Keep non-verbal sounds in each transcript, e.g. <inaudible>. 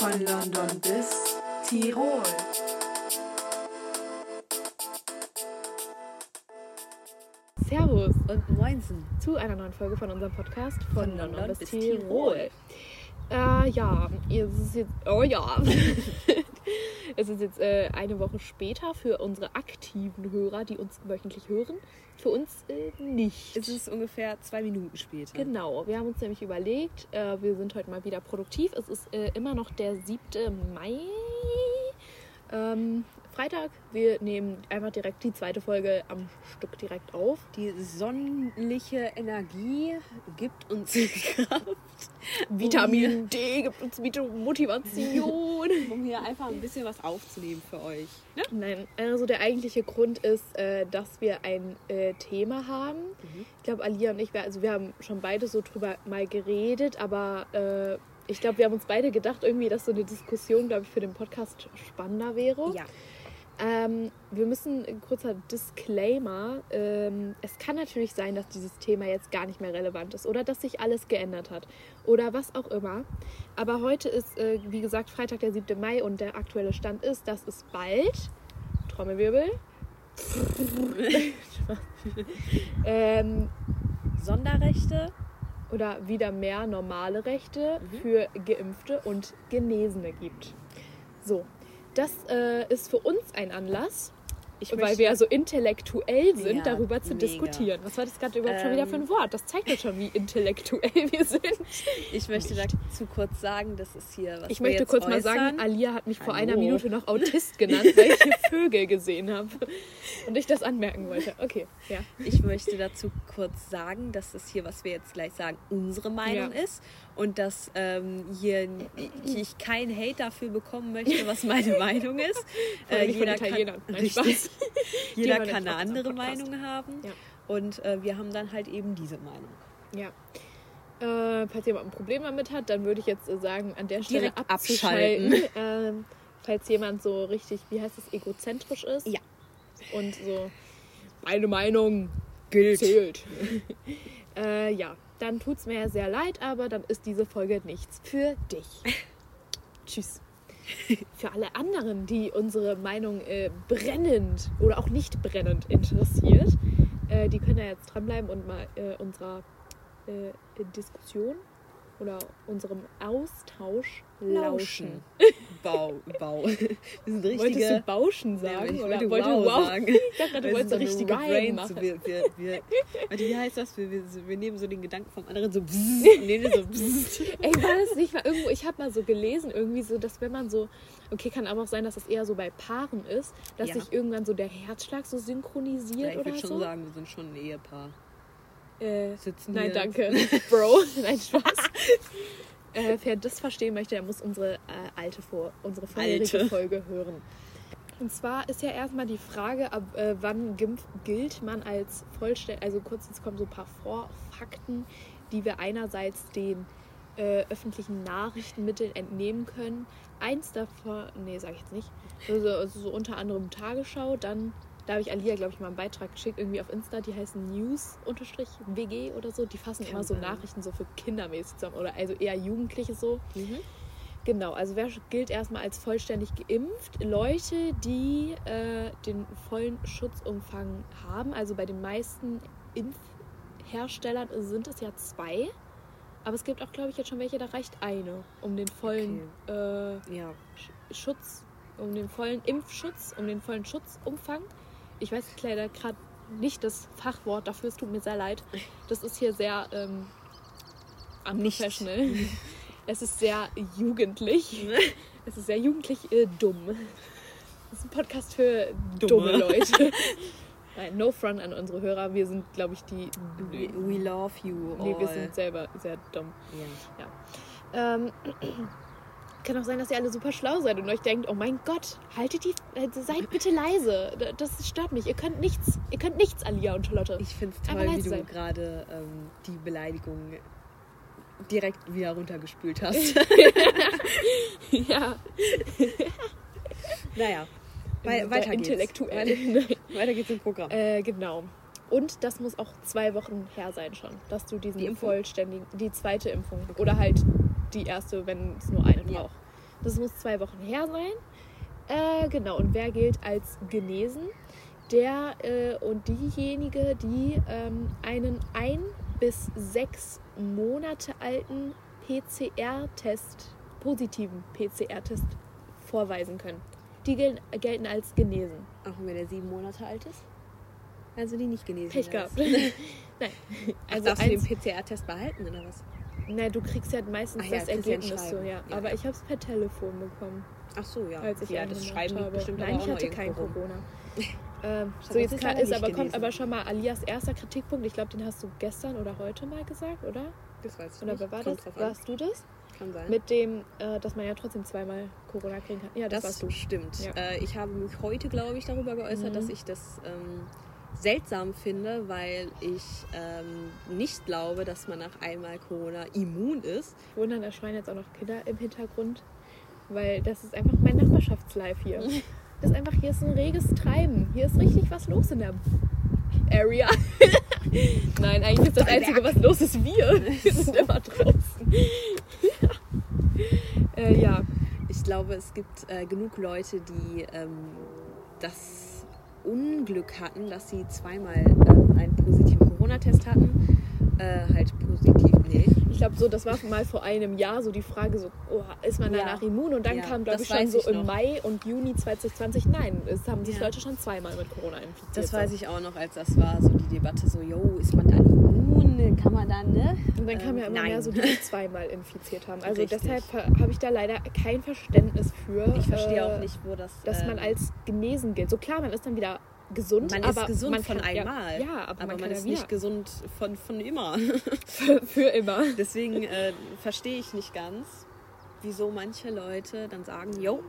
Von London bis Tirol. Servus und Moinsen. zu einer neuen Folge von unserem Podcast von, Von London, London bis, bis Tirol. Äh, ja, es ist jetzt, oh ja, <laughs> es ist jetzt äh, eine Woche später für unsere aktiven Hörer, die uns wöchentlich hören. Für uns äh, nicht. Es ist ungefähr zwei Minuten später. Genau, wir haben uns nämlich überlegt, äh, wir sind heute mal wieder produktiv. Es ist äh, immer noch der 7. Mai. Ähm, Freitag. Wir nehmen einfach direkt die zweite Folge am Stück direkt auf. Die sonnenliche Energie gibt uns <laughs> Kraft, Vitamin D gibt uns Motivation. <laughs> um hier einfach ein bisschen was aufzunehmen für euch. Ne? Nein, also der eigentliche Grund ist, äh, dass wir ein äh, Thema haben. Ich glaube, Alia und ich, wir, also wir haben schon beide so drüber mal geredet, aber äh, ich glaube, wir haben uns beide gedacht, irgendwie, dass so eine Diskussion, glaube ich, für den Podcast spannender wäre. Ja. Ähm, wir müssen ein kurzer Disclaimer. Ähm, es kann natürlich sein, dass dieses Thema jetzt gar nicht mehr relevant ist oder dass sich alles geändert hat oder was auch immer. Aber heute ist, äh, wie gesagt, Freitag, der 7. Mai und der aktuelle Stand ist, dass es bald, Trommelwirbel, <laughs> ähm, Sonderrechte. oder wieder mehr normale Rechte Mhm. für Geimpfte und Genesene gibt. So, das äh, ist für uns ein Anlass, Ich weil wir ja so intellektuell sind, Ja, darüber zu mega. diskutieren. Was war das gerade überhaupt schon wieder für ein Ähm. Wort? Das zeigt uns schon, wie intellektuell wir sind. ich möchte nicht. dazu kurz sagen, das ist hier was Ich möchte kurz mal äußern. sagen, Alia hat mich vor einer Hallo. Minute noch <laughs> Autist genannt, weil ich hier Vögel gesehen habe. Und ich das anmerken wollte. Okay, ja. Ich möchte dazu kurz sagen, dass das hier, was wir jetzt gleich sagen, unsere Meinung Ja. ist und dass ähm, hier ich, keinen Hate dafür bekommen möchte, was meine <laughs> Meinung ist. Von jeder kann. Nein, richtig, <laughs> jeder kann eine andere. Meinung haben Ja. und äh, wir haben dann halt eben diese Meinung. Ja. Äh, falls jemand ein Problem damit hat, dann würde ich jetzt äh, sagen, an der Stelle Direkt abschalten. <laughs> Ähm, falls jemand so richtig, wie heißt es, egozentrisch ist. Ja. Und so, meine Meinung Gilt. zählt. äh, ja, dann tut es mir sehr leid, aber dann ist diese Folge nichts für dich. <laughs> Tschüss. Für alle anderen, die unsere Meinung äh, brennend oder auch nicht brennend interessiert, äh, die können ja jetzt dranbleiben und mal äh, unserer äh, Diskussion oder unserem Austausch lauschen. <laughs> Bau, Bau. <laughs> Wir sind richtige. Wolltest du Bauschen sagen? Ja, ich oder wollte wow, wow sagen. <laughs> Ich dachte du wolltest so richtige Brain, machen. so wir, wir, wir, warte, wie heißt das? Wir, wir, wir nehmen so den Gedanken vom anderen so bzzz, <laughs> nehmen so bzzz. Ey, war das nicht mal irgendwo, ich habe mal so gelesen, irgendwie so, dass wenn man so, okay, kann aber auch sein, dass es eher so bei Paaren ist, dass Ja. sich irgendwann so der Herzschlag so Ja, synchronisiert ich oder würde schon so. sagen, wir sind schon ein Ehepaar. Äh, Sitzen nein, hier. danke, Bro. Nein, Spaß. Äh, wer das verstehen möchte, der muss unsere äh, alte vor, unsere vorherige Alte. Folge hören. Und zwar ist ja erstmal die Frage, ab äh, wann gilt, man als vollständig, also kurz, jetzt kommen so ein paar Vorfakten, die wir einerseits den äh, öffentlichen Nachrichtenmitteln entnehmen können. Eins davon, nee, sage ich jetzt nicht, also, also so unter anderem Tagesschau, dann, da habe ich Alia, glaube ich, mal einen Beitrag geschickt, irgendwie auf Insta, die heißen News-WG oder so, die fassen Kann immer so sein. Nachrichten so für kindermäßig zusammen oder also eher Jugendliche so. Mhm. Genau, also wer gilt erstmal als vollständig geimpft? Leute, die äh, den vollen Schutzumfang haben. Also bei den meisten Impfherstellern sind es ja zwei. Aber es gibt auch, glaube ich, jetzt schon welche, da reicht eine, um den vollen äh, Ja, Sch- Schutz, um den vollen Impfschutz, um den vollen Schutzumfang. Ich weiß leider gerade nicht das Fachwort dafür, es tut mir sehr leid. Das ist hier sehr ähm, unprofessional. Es ist sehr jugendlich. <laughs> Es ist sehr jugendlich äh, dumm. Das ist ein Podcast für dumme, Dumme. Leute. Nein, no front an unsere Hörer. Wir sind, glaube ich, die. we, we love you Nee, wir sind selber sehr dumm. Ja. Ähm, kann auch sein, dass ihr alle super schlau seid und euch denkt, oh mein Gott, haltet die, äh, seid bitte leise. Das stört mich. Ihr könnt nichts, ihr könnt nichts, Alia und Charlotte. Ich finde es toll, wie du gerade ähm, die Beleidigung direkt wieder runtergespült <laughs> hast. ja, naja, wei der weiter geht's. intellektuell. Weiter, geht's im Programm. äh, genau. Und das muss auch zwei Wochen her sein schon, dass du diesen Die vollständigen, die zweite Impfung oder halt die erste, wenn es nur eine Ja. braucht. Das muss zwei Wochen her sein. Äh, genau, und wer gilt als genesen? Der äh, und diejenige, die ähm, einen ein bis sechs Monate alten PCR-Test, positiven PCR-Test vorweisen können. Die gelten, gelten als genesen. Auch wenn der sieben Monate alt ist? Also die nicht genesen Pech ist. gehabt. <laughs> Nein. Also darfst du den PCR-Test behalten oder was? Na, du kriegst ja meistens Ach ja, das Ergebnis so, ja. Ja. Aber ich habe es per Telefon bekommen, Ach so, ja. als ich ja, das Schreiben habe. bestimmt Nein, ich hatte kein rum. Corona. <laughs> ähm, so jetzt leider ist nicht aber, kommt aber schon mal Alias erster Kritikpunkt. Ich glaube, den hast du gestern oder heute mal gesagt, oder? Das weiß ich Oder nicht. wer war Kommt das? Warst du das? Kann sein. Mit dem, äh, dass man ja trotzdem zweimal Corona kriegen kann. Ja, das, das warst du. stimmt. Ja. Äh, ich habe mich heute, glaube ich, darüber geäußert, Mhm. dass ich das ähm, seltsam finde, weil ich ähm, nicht glaube, dass man nach einmal Corona immun ist. Wundern, da schreien jetzt auch noch Kinder im Hintergrund, weil das ist einfach mein Nachbarschaftslife hier. <laughs> Das ist einfach, hier ist ein reges Treiben. Hier ist richtig was los in der Area. <laughs> Nein, eigentlich ist das Einzige, was los ist, wir. <laughs> Wir sind immer draußen. äh, ja, Ich glaube, es gibt äh, genug Leute, die ähm, das Unglück hatten, dass sie zweimal ähm, einen positiven Corona-Test hatten. Äh, halt positiv, nee. ich glaube so, das war mal vor einem Jahr so die Frage so, oh, ist man Ja. danach immun? Und dann Ja, kam, glaube ich, schon so ich im. Mai und Juni 2020, nein, es haben sich Ja. Leute schon zweimal mit Corona infiziert. Das so. weiß ich auch noch, als das war, so die Debatte so, yo, ist man dann immun? Kann man dann, ne? Und dann kam Ähm, ja immer nein. mehr so, die sich zweimal infiziert haben. Also Richtig. deshalb habe ich da leider kein Verständnis für. Ich verstehe äh, auch nicht, wo das... Dass man ähm, als genesen gilt. So klar, man ist dann wieder gesund, Man aber ist gesund man von kann, einmal. Ja, ja aber, aber man, man, ist ja nicht gesund von, von immer. <laughs> für, für immer. Deswegen äh, verstehe ich nicht ganz, wieso manche Leute dann sagen, jo,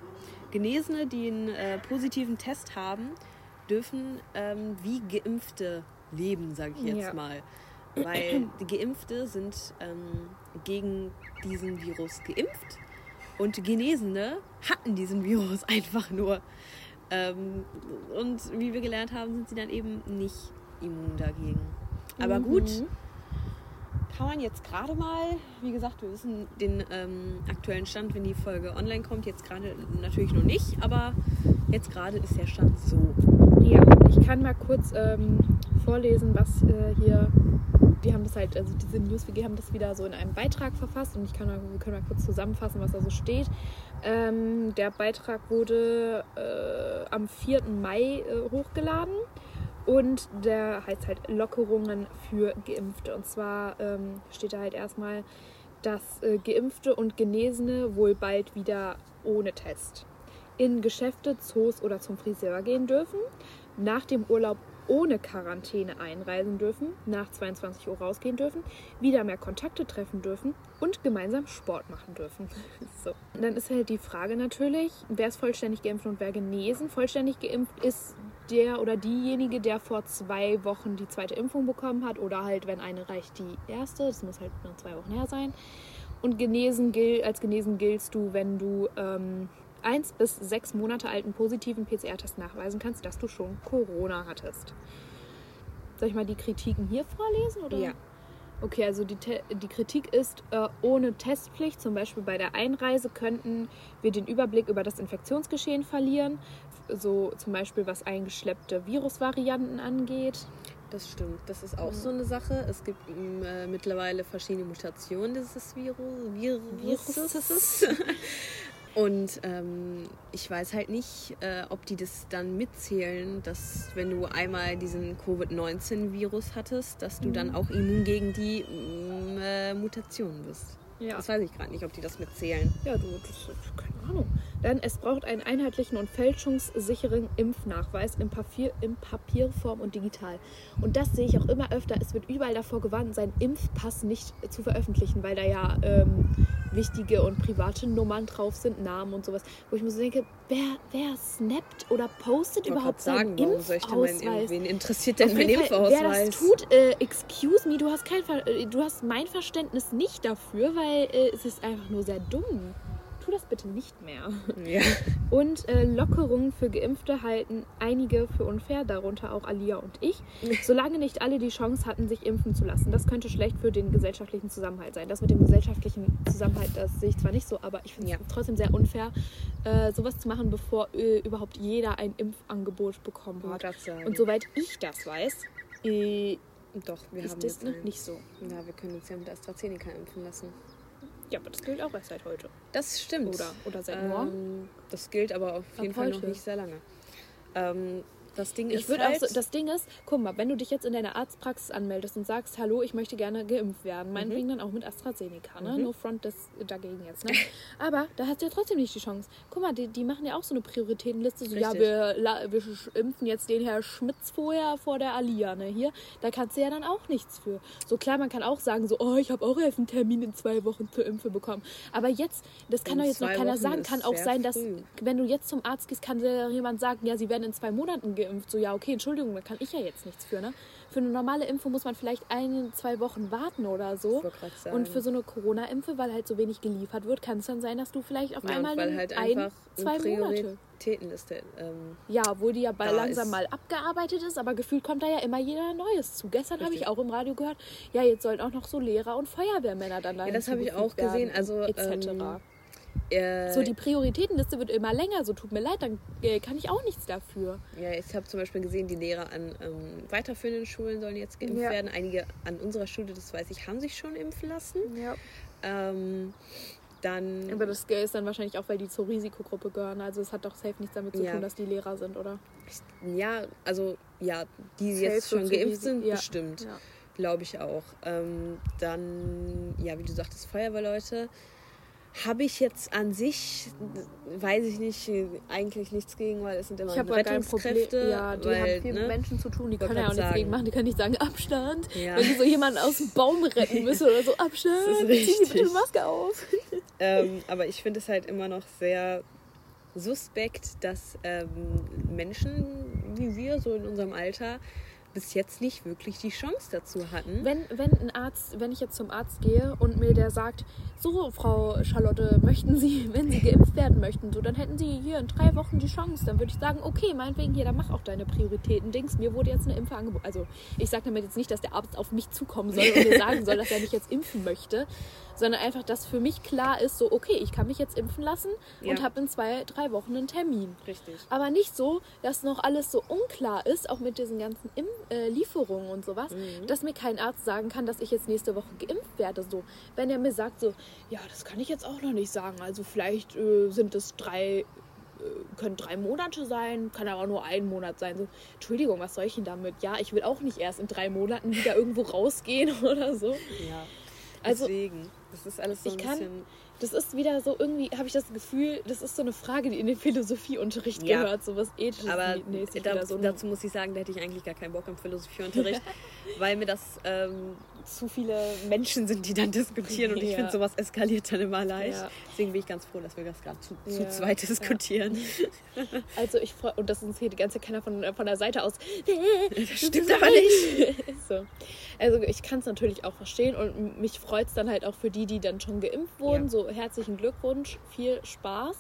Genesene, die einen äh, positiven Test haben, dürfen ähm, wie Geimpfte leben, sage ich jetzt Ja. mal. Weil die Geimpfte sind ähm, gegen diesen Virus geimpft und Genesene hatten diesen Virus <laughs> einfach nur. Ähm, und wie wir gelernt haben, sind sie dann eben nicht immun dagegen. Aber gut, Mhm. kann man jetzt gerade mal, wie gesagt, wir wissen den ähm, aktuellen Stand, wenn die Folge online kommt, jetzt gerade natürlich noch nicht, aber jetzt gerade ist der Stand so. Ja, ich kann mal kurz ähm, vorlesen, was äh, hier. Die haben das halt, also diese NewsWG haben das wieder so in einem Beitrag verfasst und ich kann mal, wir können mal kurz zusammenfassen, was da so steht. Ähm, der Beitrag wurde äh, am 4. Mai äh, hochgeladen und der heißt halt Lockerungen für Geimpfte. Und zwar ähm, steht da halt erstmal, dass äh, Geimpfte und Genesene wohl bald wieder ohne Test in Geschäfte, Zoos oder zum Friseur gehen dürfen, nach dem Urlaub ohne Quarantäne einreisen dürfen, nach 22 Uhr rausgehen dürfen, wieder mehr Kontakte treffen dürfen und gemeinsam Sport machen dürfen. <laughs> so. Dann ist halt die Frage natürlich, wer ist vollständig geimpft und wer genesen? Vollständig geimpft ist der oder diejenige, der vor zwei Wochen die zweite Impfung bekommen hat oder halt, wenn eine reicht, die erste. Das muss halt nach zwei Wochen her sein. Und genesen gilt, als genesen giltst du, wenn du ähm, eins bis sechs Monate alten positiven PCR-Test nachweisen kannst, dass du schon Corona hattest. Soll ich mal die Kritiken hier vorlesen? Oder? Ja. Okay, also die, Te die Kritik ist, äh, ohne Testpflicht, zum Beispiel bei der Einreise, könnten wir den Überblick über das Infektionsgeschehen verlieren. So zum Beispiel was eingeschleppte Virusvarianten angeht. Das stimmt, das ist auch so eine Sache. Es gibt mm, äh, mittlerweile verschiedene Mutationen dieses Virus. Viruses. <laughs> Und ähm, ich weiß halt nicht, äh, ob die das dann mitzählen, dass wenn du einmal diesen Covid-19-Virus hattest, dass du dann auch immun gegen die mm, äh, Mutationen bist. Ja. Das weiß ich gerade nicht, ob die das mitzählen. Ja, du, das, keine Ahnung. Denn es braucht einen einheitlichen und fälschungssicheren Impfnachweis in, Papier, in Papierform und digital. Und das sehe ich auch immer öfter. Es wird überall davor gewarnt, seinen Impfpass nicht zu veröffentlichen, weil da ja ähm, wichtige und private Nummern drauf sind, Namen und sowas. Wo ich mir so denke, wer, ver snappt oder postet Ich überhaupt seinen sagen, warum soll ich denn meinen, Impfausweis? wen interessiert denn mein Fall, Wer Impfausweis? das tut, äh, excuse me, du hast, kein Ver äh, du hast mein Verständnis nicht dafür, weil äh, es ist einfach nur sehr dumm. Tu das bitte nicht mehr. Ja. Und äh, Lockerungen für Geimpfte halten einige für unfair, darunter auch Alia und ich, <laughs> solange nicht alle die Chance hatten, sich impfen zu lassen. Das könnte schlecht für den gesellschaftlichen Zusammenhalt sein. Das mit dem gesellschaftlichen Zusammenhalt, das sehe ich zwar nicht so, aber ich finde es Ja. trotzdem sehr unfair, äh, sowas zu machen, bevor äh, überhaupt jeder ein Impfangebot bekommen hat. Und soweit ich das weiß, äh, Doch, wir ist haben das jetzt noch einen. nicht so. Ja, wir können uns ja mit AstraZeneca impfen lassen. Ja, aber das gilt auch erst seit heute. Das stimmt. Oder, oder seit morgen. Ähm, das gilt aber auf jeden Ab Fall noch heute. nicht sehr lange. Ähm, das Ding Ich ist halt, so, das Ding ist, guck mal, wenn du dich jetzt in deiner Arztpraxis anmeldest und sagst, hallo, ich möchte gerne geimpft werden, meinetwegen dann auch mit AstraZeneca, ne? Mhm. No front das dagegen jetzt, ne? Aber da hast du ja trotzdem nicht die Chance. Guck mal, die, die machen ja auch so eine Prioritätenliste, so, ja, Richtig. wir, la- wir sch- impfen jetzt den Herr Schmitz vorher vor der Alia, ne? Hier, da kannst du ja dann auch nichts für. So klar, man kann auch sagen, so, oh, ich habe auch erst einen Termin in zwei Wochen zur Impfe bekommen. Aber jetzt, das kann In doch jetzt noch keiner Wochen sagen, kann auch sein, dass, früh. wenn du jetzt zum Arzt gehst, kann dir jemand sagen, ja, sie werden in zwei Monaten geimpft. So, ja, okay, Entschuldigung, da kann ich ja jetzt nichts für, ne? Für eine normale Impfung muss man vielleicht ein, zwei Wochen warten oder so. Und für so eine Corona-Impfe, weil halt so wenig geliefert wird, kann es dann sein, dass du vielleicht auf ja, einmal weil halt ein, zwei Monate. Prioritätenliste. Ähm, Ja, obwohl die ja bald langsam mal abgearbeitet ist, aber gefühlt kommt da ja immer jeder Neues zu. Gestern habe ich auch im Radio gehört, ja, jetzt sollen auch noch so Lehrer und Feuerwehrmänner dann da Ja, das habe ich auch gesehen, also, etc. ähm, äh, so, die Prioritätenliste wird immer länger, so tut mir leid, dann äh, kann ich auch nichts dafür. ja, ich habe zum Beispiel gesehen, die Lehrer an ähm, weiterführenden Schulen sollen jetzt geimpft Ja. werden. Einige an unserer Schule, das weiß ich, haben sich schon impfen lassen. Ja. Ähm, dann Aber das ist dann wahrscheinlich auch, weil die zur Risikogruppe gehören. Also es hat doch safe nichts damit zu Ja. tun, dass die Lehrer sind, oder? Ja, also ja, die Safe jetzt schon geimpft sind, ja. bestimmt. Ja. Glaube ich auch. Ähm, dann, ja, wie du sagtest, Feuerwehrleute. Habe ich jetzt an sich, weiß ich nicht, eigentlich nichts gegen, weil es sind immer Ich. Rettungskräfte. Ja, die weil, haben viel ne, mit Menschen zu tun. Die können ja auch nichts gegen machen. Die können nicht sagen Abstand. Ja. Wenn die so jemanden aus dem Baum <laughs> retten müssen oder so Abstand. Zieh dir bitte die Maske auf. <laughs> Ähm, aber ich finde es halt immer noch sehr suspekt, dass ähm, Menschen wie wir, so in unserem Alter, bis jetzt nicht wirklich die Chance dazu hatten. Wenn, wenn ein Arzt, wenn ich jetzt zum Arzt gehe und mir der sagt, so Frau Charlotte, möchten Sie, <laughs> wenn Sie geimpft werden möchten, so dann hätten Sie hier in drei Wochen die Chance, dann würde ich sagen, okay, meinetwegen hier, dann mach auch deine Prioritäten. Dings, mir wurde jetzt eine Impfe angeboten. Also ich sage damit jetzt nicht, dass der Arzt auf mich zukommen soll und mir <laughs> sagen soll, dass er mich jetzt impfen möchte, sondern einfach, dass für mich klar ist, so okay, ich kann mich jetzt impfen lassen und Ja. habe in zwei, drei Wochen einen Termin. Richtig. Aber nicht so, dass noch alles so unklar ist, auch mit diesen ganzen Im äh, Lieferungen und sowas, Mhm. dass mir kein Arzt sagen kann, dass ich jetzt nächste Woche geimpft werde. So, wenn er mir sagt, so, ja, das kann ich jetzt auch noch nicht sagen. Also vielleicht äh, sind es drei, äh, können drei Monate sein, kann aber nur ein Monat sein. So, Entschuldigung, was soll ich denn damit? Ja, ich will auch nicht erst in drei Monaten wieder irgendwo rausgehen <laughs> oder so. Ja. Also, Deswegen. Das ist alles so ich ein kann- bisschen. Das ist wieder so irgendwie, habe ich das Gefühl, das ist so eine Frage, die in den Philosophieunterricht Ja. gehört, so was ethisches Aber mäßig da, so. dazu muss ich sagen, da hätte ich eigentlich gar keinen Bock im Philosophieunterricht, <laughs> weil mir das ähm, zu viele Menschen sind, die dann diskutieren und ich Ja. finde, sowas eskaliert dann immer leicht. Ja. Deswegen bin ich ganz froh, dass wir das gerade zu, zu zweit diskutieren. <laughs> Also ich freue, und das ist hier die ganze Zeit keiner von, von der Seite aus. <laughs> Das stimmt aber nicht. so. Also ich kann es natürlich auch verstehen und mich freut es dann halt auch für die, die dann schon geimpft wurden. So herzlichen Glückwunsch, viel Spaß.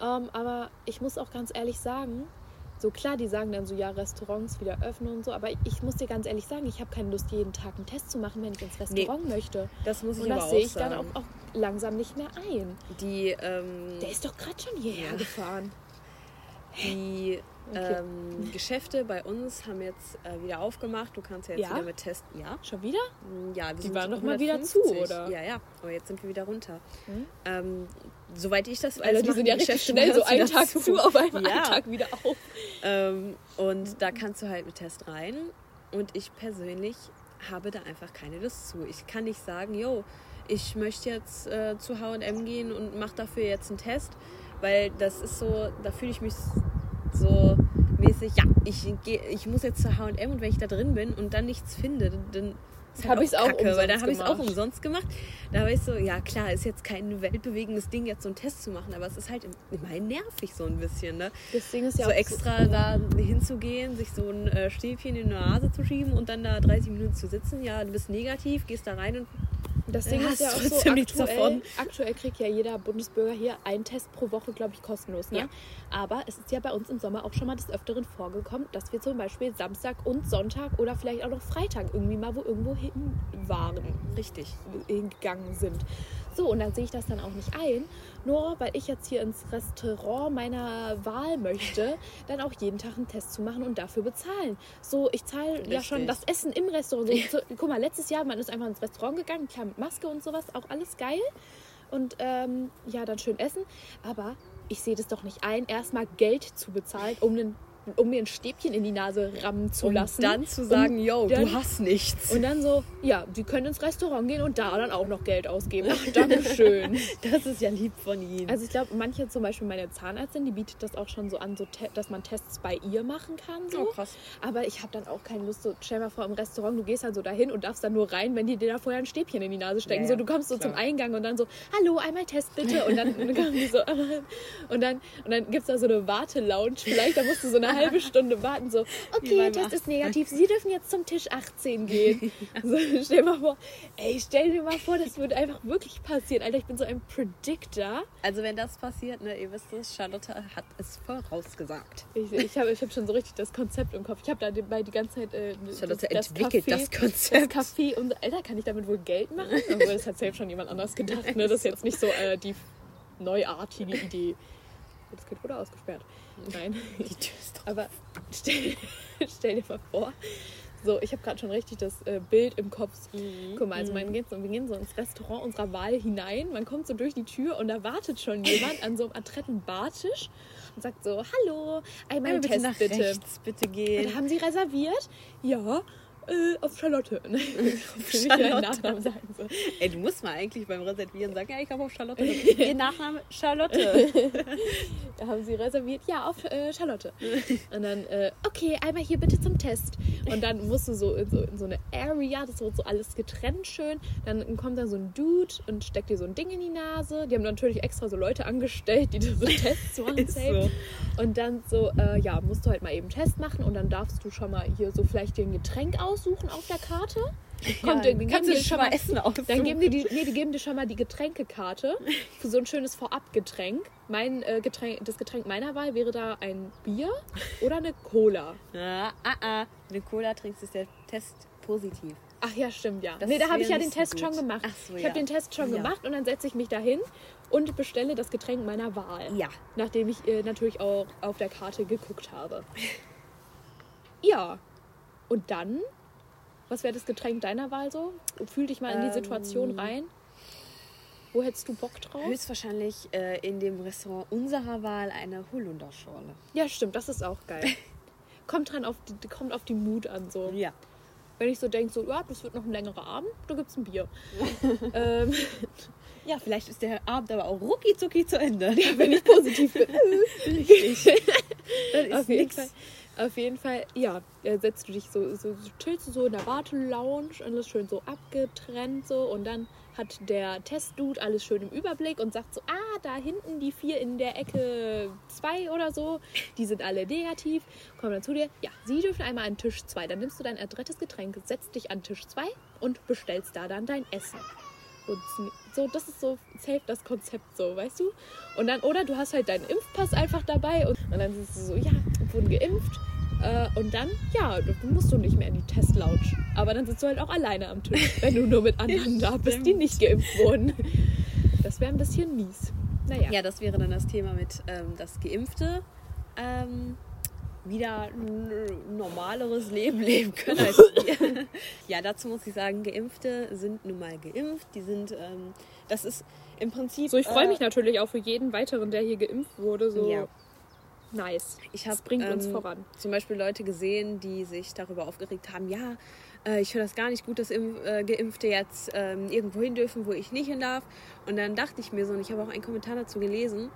Ähm, aber ich muss auch ganz ehrlich sagen, so klar, die sagen dann so, ja, Restaurants wieder öffnen und so, aber ich muss dir ganz ehrlich sagen, ich habe keine Lust, jeden Tag einen Test zu machen, wenn ich ins Restaurant möchte. Das muss ich Und das sehe ich sagen. dann auch, auch langsam nicht mehr ein. Die, ähm, Der ist doch gerade schon hierher Ja. gefahren. die Okay. ähm, Geschäfte bei uns haben jetzt äh, wieder aufgemacht. Du kannst ja jetzt Ja? wieder mit testen. Ja. Schon wieder? Ja, wir Die sind waren doch mal wieder zu, 150. oder? Ja, ja. Aber jetzt sind wir wieder runter. Hm? Ähm, soweit ich das weiß, Alter, die sind ja richtig schnell, so einen Tag zu, auf einmal Ja. einen Tag wieder auf. Ähm, und da kannst du halt mit Test rein. Und ich persönlich habe da einfach keine Lust zu. Ich kann nicht sagen, yo, ich möchte jetzt äh, zu H&M gehen und mache dafür jetzt einen Test, weil das ist so, da fühle ich mich so mäßig, ja, ich, geh, ich muss jetzt zu H&M und wenn ich da drin bin und dann nichts finde, dann auch weil umsonst habe ich es auch gemacht. umsonst gemacht. Da habe ich so, ja klar, ist jetzt kein weltbewegendes Ding, jetzt so einen Test zu machen, aber es ist halt immerhin nervig so ein bisschen, ne? Das Ding ist ja so auch extra da hinzugehen, sich so ein äh, Stäbchen in die Nase zu schieben und dann da 30 Minuten zu sitzen. Ja, du bist negativ, gehst da rein und Das Ding ist ja auch so, aktuell, aktuell kriegt ja jeder Bundesbürger hier einen Test pro Woche, glaube ich, kostenlos. Ne? Ja. Aber es ist ja bei uns im Sommer auch schon mal des Öfteren vorgekommen, dass wir zum Beispiel Samstag und Sonntag oder vielleicht auch noch Freitag irgendwie mal wo irgendwo hin waren, Richtig. hingegangen sind. So, und dann sehe ich das dann auch nicht ein, nur weil ich jetzt hier ins Restaurant meiner Wahl möchte, <laughs> dann auch jeden Tag einen Test zu machen und dafür bezahlen. So, ich zahle ja schon das Essen im Restaurant. So, guck mal, letztes Jahr, man ist einfach ins Restaurant gegangen, klar Maske und sowas, auch alles geil. Und ähm, ja, dann schön essen. Aber ich sehe das doch nicht ein, erstmal Geld zu bezahlen, um, einen, um mir ein Stäbchen in die Nase rammen zu Und lassen. dann zu sagen, yo, dann- du hast nichts. Und dann so, ja, die können ins Restaurant gehen und da dann auch noch Geld ausgeben. Ach, Dankeschön. <laughs> das ist ja lieb von ihnen. Also ich glaube, manche, zum Beispiel meine Zahnärztin, die bietet das auch schon so an, so dass man Tests bei ihr machen kann. So. Oh, krass. Aber ich habe dann auch keine Lust, so, stell mal vor, im Restaurant, du gehst dann so dahin und darfst dann nur rein, wenn die dir da vorher ein Stäbchen in die Nase stecken. Ja, so, du kommst so klar. zum Eingang und dann so, hallo, einmal Test bitte. Und dann, <laughs> und dann so, <laughs> und dann, und dann gibt es da so eine Wartelounge. Vielleicht, da musst du so eine halbe Stunde warten, so, okay, Test Arzt. ist negativ, Sie dürfen jetzt zum Tisch 18 gehen. <laughs> so, stell mal vor, ey, stell dir mal vor, das würde einfach wirklich passieren. Alter, ich bin so ein Predictor. Also wenn das passiert, ne, ihr wisst es, Charlotte hat es vorausgesagt. Ich, ich habe ich hab schon so richtig das Konzept im Kopf. Ich habe da dabei die ganze Zeit. Äh, Charlotte entwickelt das Konzept. Das Café und Alter, kann ich damit wohl Geld machen? Obwohl, das hat selbst schon jemand anders gedacht. Ne? Das ist jetzt nicht so äh, die neuartige Idee. Das Kind wurde ausgesperrt. Nein. Die Tür ist drauf. Aber stell, <laughs> stell dir mal vor, so, ich habe gerade schon richtig das äh, Bild im Kopf. Guck mal, also man geht so, wir gehen so ins Restaurant unserer Wahl hinein. Man kommt so durch die Tür und da wartet schon <laughs> jemand an so einem adretten Bartisch und sagt so: Hallo, einmal bitte Test nach bitte. rechts, bitte Und gehen. haben Sie reserviert? Ja, äh, auf Charlotte. <laughs> Ne? Nicht Charlotte. Nachnamen sagen. So. Ey, du musst mal eigentlich beim Reservieren sagen, ja, ich habe auf Charlotte. <laughs> Ihr Nachname Charlotte. <laughs> Da haben sie reserviert, ja, auf äh, Charlotte. Und dann, äh, okay, einmal hier bitte zum Test. Und dann musst du so in so, in so eine Area, das wird so alles getrennt schön. Dann kommt da so ein Dude und steckt dir so ein Ding in die Nase. Die haben natürlich extra so Leute angestellt, die dir so Tests machen. So. Und dann so, äh, ja, musst du halt mal eben einen Test machen und dann darfst du schon mal hier so vielleicht dir ein Getränk aussuchen auf der Karte. <laughs> Kommt, dann dann kannst geben du die schon mal Essen aussuchen. Dann geben die, die, nee, die geben dir schon mal die Getränkekarte für so ein schönes Vorabgetränk. Mein äh, Getränk, das Getränk meiner Wahl wäre da ein Bier oder eine Cola. <laughs> Ah, ah, ah. Eine Cola trinkst, ist der Test positiv. Ach ja, stimmt, ja. Das nee, da habe ich ja den Test gut. schon gemacht. Ach so, ich ja. habe den Test schon Ja. gemacht und dann setze ich mich dahin und bestelle das Getränk meiner Wahl. Ja. Nachdem ich äh, natürlich auch auf der Karte geguckt habe. <laughs> Ja. Und dann? Was wäre das Getränk deiner Wahl so? Fühl dich mal in die Ähm. Situation rein. Wo hättest du Bock drauf? Höchstwahrscheinlich äh, in dem Restaurant unserer Wahl eine Holunderschorle. Ja, stimmt, das ist auch geil. <laughs> kommt dran auf die, kommt auf die Mut an so. Ja. Wenn ich so denke, so, ja, das wird noch ein längerer Abend, da gibt's ein Bier. <laughs> ähm, Ja, vielleicht ist der Abend aber auch rucki zucki zu Ende. wenn ich positiv bin. <laughs> Richtig. Dann ist auf nix. Auf jeden Fall, ja, setzt du dich so, so, chillst du so in der Wartelounge, alles schön so abgetrennt so. Und dann hat der Testdude alles schön im Überblick und sagt so, ah, da hinten die vier in der Ecke zwei oder so, die sind alle negativ, kommen dann zu dir, ja, sie dürfen einmal an Tisch zwei, dann nimmst du dein adrettes Getränk, setzt dich an Tisch zwei und bestellst da dann dein Essen. Und so, das ist so safe das Konzept so, weißt du? Und dann, oder du hast halt deinen Impfpass einfach dabei und, und dann siehst du so, ja, wurden geimpft. Äh, und dann, ja, dann musst du nicht mehr in die Testlounge. Aber dann sitzt du halt auch alleine am Tisch, wenn du nur mit anderen <laughs> da bist, die nicht geimpft wurden. Das wäre ein bisschen mies. Naja. Ja, das wäre dann das Thema mit, ähm, dass Geimpfte ähm, wieder ein normaleres Leben <laughs> leben können als <laughs> wir. <laughs> ja, dazu muss ich sagen, Geimpfte sind nun mal geimpft. Die sind, ähm, das ist im Prinzip. So, ich freue äh, mich natürlich auch für jeden weiteren, der hier geimpft wurde. So Ja. nice. Ich Das habe bringt uns ähm, voran. zum Beispiel Leute gesehen, die sich darüber aufgeregt haben, ja, äh, ich finde das gar nicht gut, dass Impf äh, Geimpfte jetzt ähm, irgendwo hin dürfen, wo ich nicht hin darf. Und dann dachte ich mir so, und ich habe auch einen Kommentar dazu gelesen,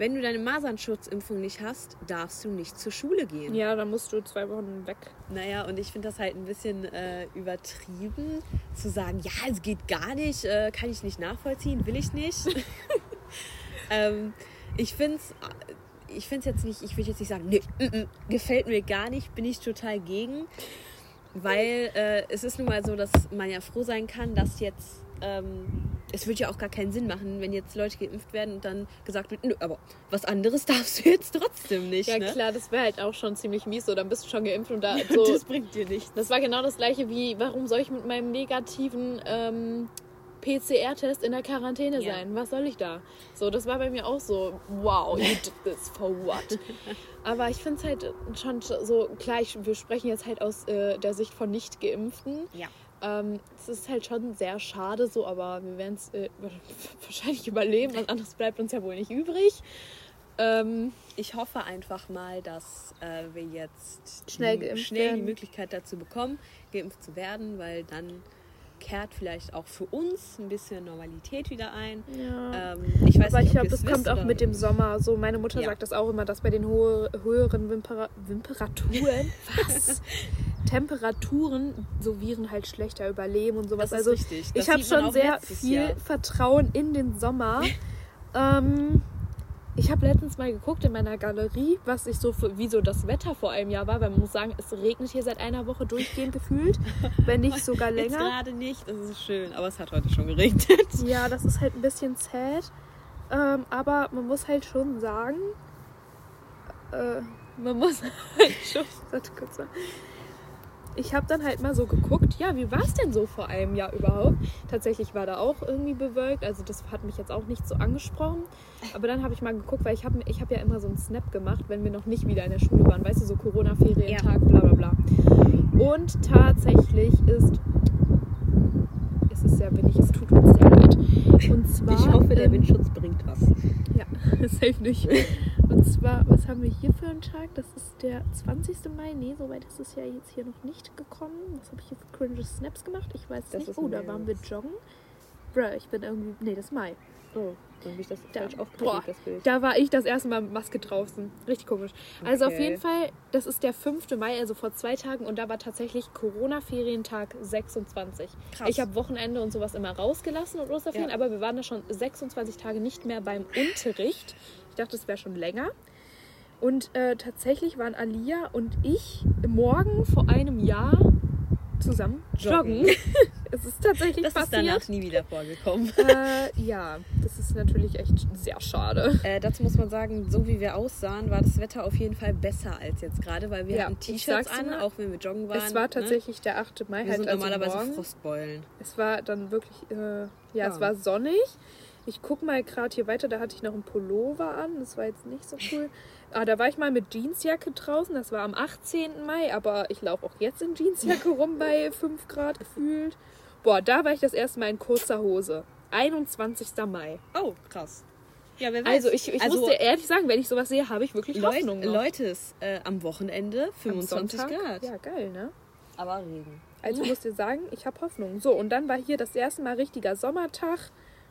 wenn du deine Masernschutzimpfung nicht hast, darfst du nicht zur Schule gehen. Ja, dann musst du zwei Wochen weg. Naja, und ich finde das halt ein bisschen äh, übertrieben, zu sagen, ja, es geht gar nicht, äh, kann ich nicht nachvollziehen, will ich nicht. <laughs> ähm, ich finde es ich find's jetzt nicht, ich will jetzt nicht sagen, nee, mm, mm, gefällt mir gar nicht, bin ich total gegen. Weil äh, es ist nun mal so, dass man ja froh sein kann, dass jetzt ähm, es würde ja auch gar keinen Sinn machen, wenn jetzt Leute geimpft werden und dann gesagt wird, nö, aber was anderes <laughs> darfst du jetzt trotzdem nicht. Ja, ne? klar, das wäre halt auch schon ziemlich mies. So, dann bist du schon geimpft und da <laughs> so. das bringt dir nichts. Das war genau das gleiche wie, warum soll ich mit meinem negativen ähm, PCR-Test in der Quarantäne Ja. sein? Was soll ich da? So, das war bei mir auch so, wow, you did this for what? <laughs> Aber ich finde es halt schon so, klar, ich, wir sprechen jetzt halt aus äh, der Sicht von Nicht-Geimpften. Ja. Ähm, es ist halt schon sehr schade so, aber wir werden es äh, <laughs> wahrscheinlich überleben. Was anderes bleibt uns ja wohl nicht übrig. Ähm, Ich hoffe einfach mal, dass äh, wir jetzt Schnell die- schnell die. Möglichkeit dazu bekommen, geimpft zu werden, weil dann kehrt vielleicht auch für uns ein bisschen Normalität wieder ein. ja. Ähm, ich weiß Aber nicht, ich glaube, das kommt auch mit dem Sommer. So, meine Mutter Ja. sagt das auch immer, dass bei den hohe, höheren Wimpera Wimperaturen, <laughs> <laughs> was? Temperaturen so Viren halt schlechter überleben und sowas. Das ist also richtig. Das ich habe schon sehr viel Jahr. Vertrauen in den Sommer. <laughs> ähm, ich habe letztens mal geguckt in meiner Galerie, was ich so für, wie so das Wetter vor einem Jahr war, weil man muss sagen, es regnet hier seit einer Woche durchgehend gefühlt, wenn nicht <laughs> sogar Jetzt länger. gerade nicht, das ist schön, aber es hat heute schon geregnet. Ja, das ist halt ein bisschen sad. Ähm, aber man muss halt schon sagen, äh, man muss <laughs> halt schon. Warte kurz mal. Ich habe dann halt mal so geguckt, ja, wie war es denn so vor einem Jahr überhaupt? Tatsächlich war da auch irgendwie bewölkt, also das hat mich jetzt auch nicht so angesprochen. Aber dann habe ich mal geguckt, weil ich habe ich hab ja immer so einen Snap gemacht, wenn wir noch nicht wieder in der Schule waren, weißt du, so Corona-Ferientag, bla bla bla. Und tatsächlich ist, es ist sehr windig, es tut uns sehr leid. Und zwar, Ich hoffe, der ähm, Windschutz bringt was. ja, <laughs> safe nicht. Und zwar, was haben wir hier für einen Tag? Das ist der 20. Mai. Nee, soweit ist es ja jetzt hier noch nicht gekommen. Was habe ich hier für cringe Snaps gemacht? Ich weiß Das nicht. Oh, da waren wir joggen. Bruh, ich bin irgendwie. Nee, das ist Mai. Oh, dann habe ich das Da- falsch boah. aufgekriegt, das Bild. Da war ich das erste Mal mit Maske draußen. Richtig komisch. Also auf Okay. jeden Fall, das ist der 5. Mai, also vor zwei Tagen. Und da war tatsächlich Corona-Ferientag 26. Krass. Ich habe Wochenende und sowas immer rausgelassen und Osterferien, Ja. aber wir waren da schon 26 Tage nicht mehr beim Unterricht. Ich dachte, es wäre schon länger. Und äh, tatsächlich waren Alia und ich morgen vor einem Jahr zusammen joggen. Joggen. <laughs> es ist tatsächlich Das ist passiert. danach nie wieder vorgekommen. äh, ja, das ist natürlich echt sehr schade. Äh, dazu muss man sagen, so wie wir aussahen, war das Wetter auf jeden Fall besser als jetzt gerade, weil wir Ja, hatten T-Shirts an, dir, auch wenn wir joggen waren. es war ne? tatsächlich der 8. Mai, Wir halt sind also normalerweise morgen. Frostbeulen. Es war dann wirklich, äh, ja, es Ja. war sonnig. Ich guck mal gerade hier weiter, da hatte ich noch einen Pullover an, das war jetzt nicht so cool. Ah, da war ich mal mit Jeansjacke draußen, das war am 18. Mai, aber ich laufe auch jetzt in Jeansjacke <laughs> rum bei 5 Grad gefühlt. Boah, da war ich das erste Mal in kurzer Hose. 21. Mai. Oh, krass. Ja. Also ich, ich Also, muss dir ehrlich sagen, wenn ich sowas sehe, habe ich wirklich Leut, Hoffnung. noch. Leute, es, äh, am Wochenende Am 25 Sonntag? Grad. Ja, geil, ne? Aber Regen. Also ich muss dir sagen, ich habe Hoffnung. So, und dann war hier das erste Mal richtiger Sommertag.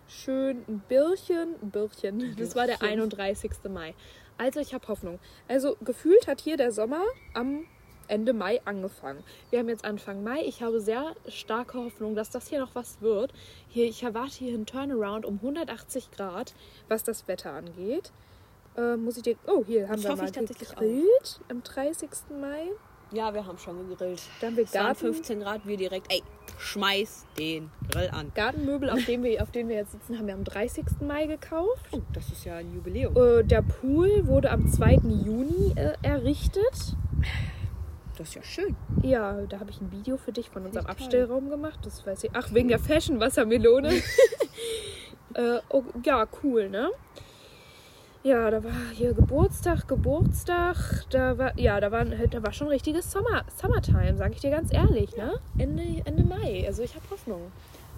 Schön ein Birchen. Ein Birchen. Das war der Birchen. 31. Mai. Also ich habe Hoffnung. Also gefühlt hat hier der Sommer am Ende Mai angefangen. Wir haben jetzt Anfang Mai. Ich habe sehr starke Hoffnung, dass das hier noch was wird. Hier, ich erwarte hier einen Turnaround um 180 Grad, was das Wetter angeht. Äh, muss ich dir. Oh, hier haben Das wir hoffe mal ich gegrillt am 30. Mai. Ja, wir haben schon gegrillt. Da haben wir Garten, 15 Grad, wir direkt, ey, schmeiß den Grill an. Gartenmöbel, auf denen, wir, auf denen wir jetzt sitzen, haben wir am 30. Mai gekauft. Oh, das ist ja ein Jubiläum. Äh, der Pool wurde am 2. Juni äh, errichtet. Das ist ja schön. Ja, da habe ich ein Video für dich von unserem Echt toll. Abstellraum gemacht. Das weiß ich. Ach, wegen der Fashion Wassermelone. <laughs> äh, oh, ja, cool, ne? Ja, da war hier Geburtstag, Geburtstag. Da war, ja, da war, da war schon richtiges Sommer, Summertime, sage ich dir ganz ehrlich, ne? Ende, Ende Mai. Also ich habe Hoffnung.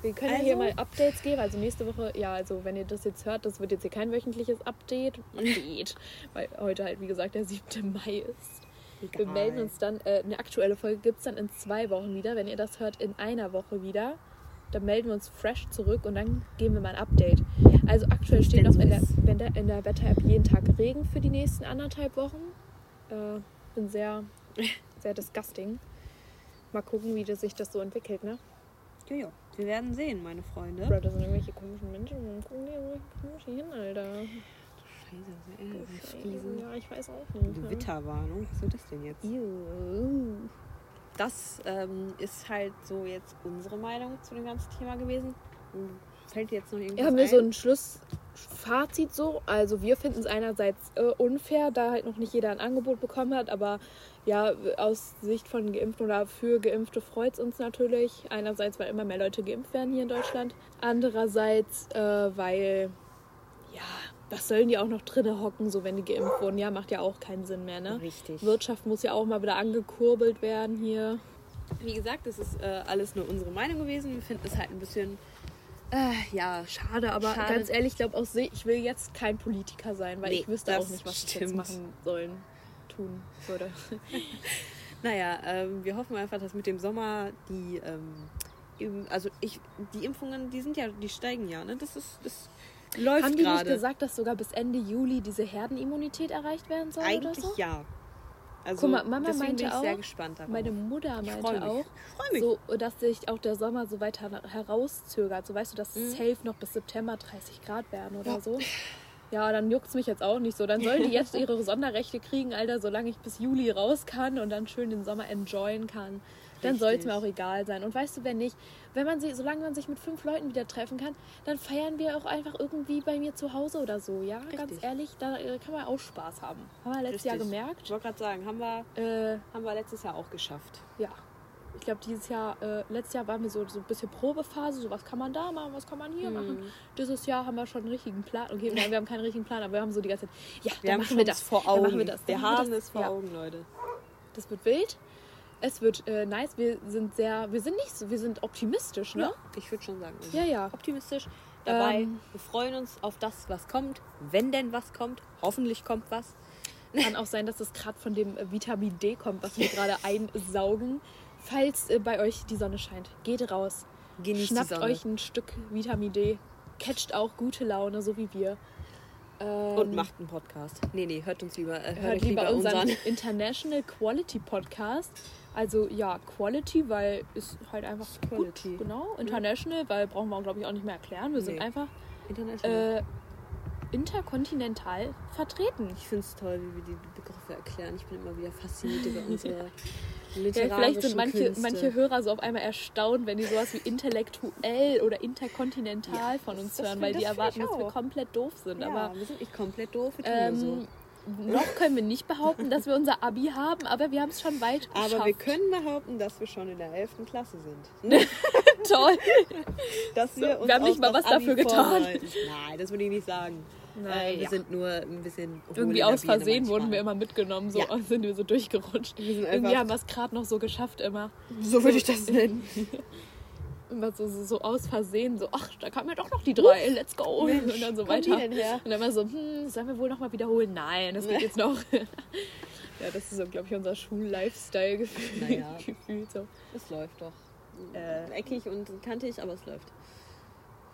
Wir können ja hier Also- mal Updates geben. Also nächste Woche, ja, also wenn ihr das jetzt hört, das wird jetzt hier kein wöchentliches Update. Update. <laughs> weil heute halt, wie gesagt, der 7. Mai ist. Wir Egal. melden uns dann, äh, eine aktuelle Folge gibt es dann in zwei Wochen wieder. Wenn ihr das hört, in einer Woche wieder. Dann melden wir uns fresh zurück und dann geben wir mal ein Update. Also aktuell steht noch in der, ist. in der Wetter-App jeden Tag Regen für die nächsten anderthalb Wochen. Äh, bin sehr, <laughs> sehr disgusting. Mal gucken, wie das sich das so entwickelt, ne? Jojo, wir werden sehen, meine Freunde. Bro, das sind irgendwelche komischen Menschen. Gucken die irgendwelche komischen hin, Alter. Scheiße, Scheiße, Friesen. Ja, ich weiß auch nicht. ne? Gewitterwarnung. Was ist das denn jetzt? Ew. Das ähm, ist halt so jetzt unsere Meinung zu dem ganzen Thema gewesen. Fällt dir jetzt noch irgendwas Haben wir ein? so ein Schlussfazit so? Also wir finden es einerseits äh, unfair, da halt noch nicht jeder ein Angebot bekommen hat, aber ja, aus Sicht von Geimpften oder für Geimpfte freut es uns natürlich. Einerseits, weil immer mehr Leute geimpft werden hier in Deutschland. Andererseits, äh, weil, ja, was sollen die auch noch drinne hocken, so wenn die geimpft wurden? Ja, macht ja auch keinen Sinn mehr, ne? Richtig. Wirtschaft muss ja auch mal wieder angekurbelt werden hier. Wie gesagt, das ist äh, alles nur unsere Meinung gewesen. Wir finden es halt ein bisschen, äh, ja, Schade, aber Schade. ganz ehrlich, ich glaube auch, ich will jetzt kein Politiker sein, weil Nee, ich wüsste auch nicht, was ich jetzt stimmt. machen sollen, tun würde. <laughs> Naja, ähm, wir hoffen einfach, dass mit dem Sommer die, ähm, also ich, die Impfungen, die sind ja, die steigen ja, ne? Das ist, das läuft Haben die nicht gerade. gesagt, dass sogar bis Ende Juli diese Herdenimmunität erreicht werden soll Eigentlich oder so? ja. Also, Guck mal, Mama deswegen meinte bin ich auch, sehr gespannt darauf. Meine Mutter meinte auch, so, dass sich auch der Sommer so weiter herauszögert. So weißt du, dass Mhm. safe noch bis September 30 Grad werden oder Ja. so. Ja, dann juckt's mich jetzt auch nicht so. Dann sollen die jetzt <laughs> ihre Sonderrechte kriegen, Alter, solange ich bis Juli raus kann und dann schön den Sommer enjoyen kann. Dann soll es mir auch egal sein. Und weißt du, wenn nicht, wenn man sie, solange man sich mit fünf Leuten wieder treffen kann, dann feiern wir auch einfach irgendwie bei mir zu Hause oder so. Ja, ganz Richtig. ehrlich, da äh, kann man auch Spaß haben. Haben wir letztes Jahr Richtig. gemerkt. Ich wollte gerade sagen, haben wir, Äh, haben wir letztes Jahr auch geschafft. ja. Ich glaube, dieses Jahr, äh, letztes Jahr waren wir so, so ein bisschen Probephase, so was kann man da machen, was kann man hier Mhm. machen. Dieses Jahr haben wir schon einen richtigen Plan. Okay, nein, wir haben keinen richtigen Plan, aber wir haben so die ganze Zeit, ja, Wir dann machen wir das vor Augen. machen wir das, wir haben wir es vor ja. Augen, Leute. Das wird wild. Es wird äh, nice. Wir sind sehr, wir sind nicht so, wir sind optimistisch, ne? Ich würde schon sagen. Ja, ja. Optimistisch dabei. Ähm. wir freuen uns auf das, was kommt. Wenn denn was kommt. Hoffentlich kommt was. Kann auch sein, dass es gerade von dem äh, Vitamin D kommt, was wir gerade <laughs> einsaugen. Falls äh, bei euch die Sonne scheint, geht raus. Genießt Schnappt euch ein Stück Vitamin D. Catcht auch gute Laune, so wie wir. Ähm, Und macht einen Podcast. Nee, nee, hört uns lieber. Äh, hört, hört lieber lieber unseren unseren. International Quality Podcast. Also ja, Quality, weil ist halt einfach Quality. Gut, genau. International, weil brauchen wir glaube ich auch nicht mehr erklären. Wir sind Nee. einfach International. äh, interkontinental vertreten. ich finde es toll, wie wir die Begriffe erklären. Ich bin immer wieder fasziniert über <laughs> unsere Ja, literarischen vielleicht sind manche, Künste. manche Hörer so auf einmal erstaunt, wenn die sowas wie intellektuell oder interkontinental Ja, von uns das- das hören, find- weil die das erwarten, dass wir komplett doof sind. ja, Aber wir sind nicht komplett doof. Wir ähm, noch können wir nicht behaupten, dass wir unser Abi haben, aber wir haben es schon weit geschafft. Aber wir können behaupten, dass wir schon in der 11. Klasse sind. <laughs> Toll. Dass wir, So, uns wir haben nicht mal was Abi dafür getan. Nein, das würde ich nicht sagen. Nein, äh, wir ja. sind nur ein bisschen Irgendwie aus Versehen wurden wir immer mitgenommen, so Ja. <laughs> sind wir so durchgerutscht. Wir sind Irgendwie einfach- haben wir es gerade noch so geschafft immer. So würde ich das nennen. <laughs> Immer so, so, so aus Versehen, so, ach, da kam ja doch noch die drei, let's go. Mensch, und dann so weiter. Und dann immer so, hm, sollen wir wohl nochmal wiederholen? Nein, das geht jetzt noch. <laughs> ja, das ist so, glaube ich, unser Schul-Lifestyle gefühl- Naja. <laughs> gefühlt. So. Es läuft doch. Äh. Eckig und kantig, aber es läuft.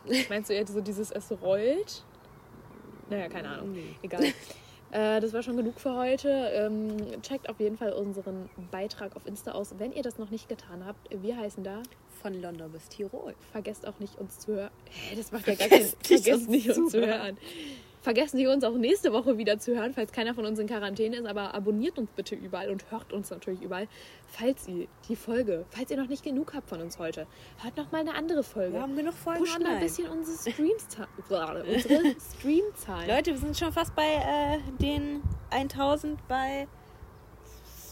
<laughs> Meinst du eher so dieses, es rollt? Naja, keine Ahnung. Nee. Egal. Äh, das war schon genug für heute. Ähm, checkt auf jeden Fall unseren Beitrag auf Insta aus, wenn ihr das noch nicht getan habt. Wir heißen da. Von London bis Tirol. Vergesst auch nicht, uns zu hören. Hä, das macht ja gar keinen Vergesst nicht, Vergesst uns nicht, uns zu hören. Vergesst nicht, uns auch nächste Woche wieder zu hören, falls keiner von uns in Quarantäne ist. Aber abonniert uns bitte überall und hört uns natürlich überall, falls ihr die Folge, falls ihr noch nicht genug habt von uns heute, hört noch mal eine andere Folge. Wir haben genug Folgen Pusht mal ein online. bisschen unsere <laughs> Streamzahlen. unsere Streamzahlen. Leute, wir sind schon fast bei äh, den 1000 bei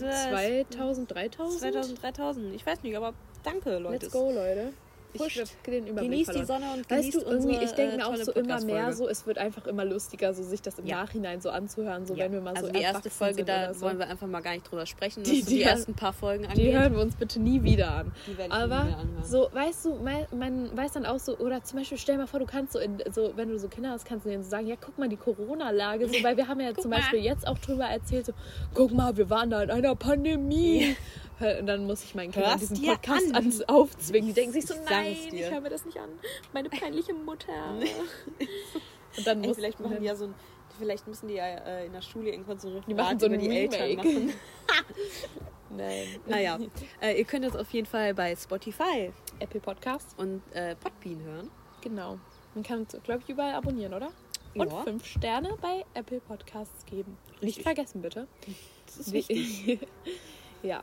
äh, 2000, 3000? 2000, 3000. Ich weiß nicht, aber danke, Leute. Let's go, Leute. Pusht. den Überblick Genießt die. Sonne und Weißt genießt du, irgendwie, ich denke äh, mir auch so immer mehr so, es wird einfach immer lustiger, so sich das im Ja. Nachhinein so anzuhören, so Ja. wenn wir mal also so die erste Folge, da so. wollen wir einfach mal gar nicht drüber sprechen, Die- die, die- ersten paar Folgen Die angeht. hören wir uns bitte nie wieder an. Die Aber so, weißt du, man, man weiß dann auch so, oder zum Beispiel stell mal vor, du kannst so, in, so wenn du so Kinder hast, kannst du denen so sagen, ja, guck mal, die Corona-Lage, so, weil wir haben ja <laughs> zum. Beispiel jetzt auch drüber erzählt, so, guck mal, wir waren da in einer Pandemie. Und dann muss ich meinen Kindern diesen Podcast an. ans aufzwingen. Die denken sich so, Ich nein, ich höre mir das nicht an. Meine peinliche Mutter. <laughs> Und dann Ey, muss vielleicht machen die ja so ein, vielleicht müssen die ja äh, in der Schule irgendwann so ein Die machen Referat so über die Eltern Remake. machen. <laughs> <laughs> Nein. Naja, äh, ihr könnt das auf jeden Fall bei Spotify Apple Podcast. und äh, Podbean hören. Genau. Man kann uns, glaube ich, überall abonnieren, oder? Und Ja. fünf Sterne bei Apple Podcasts geben. Nicht Richtig. vergessen, bitte. Das ist wichtig. ja.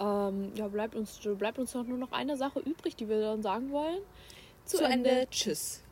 Ähm, ja, bleibt uns, bleibt uns doch nur noch eine Sache übrig, die wir dann sagen wollen. zu, zu Ende. Ende. Tschüss.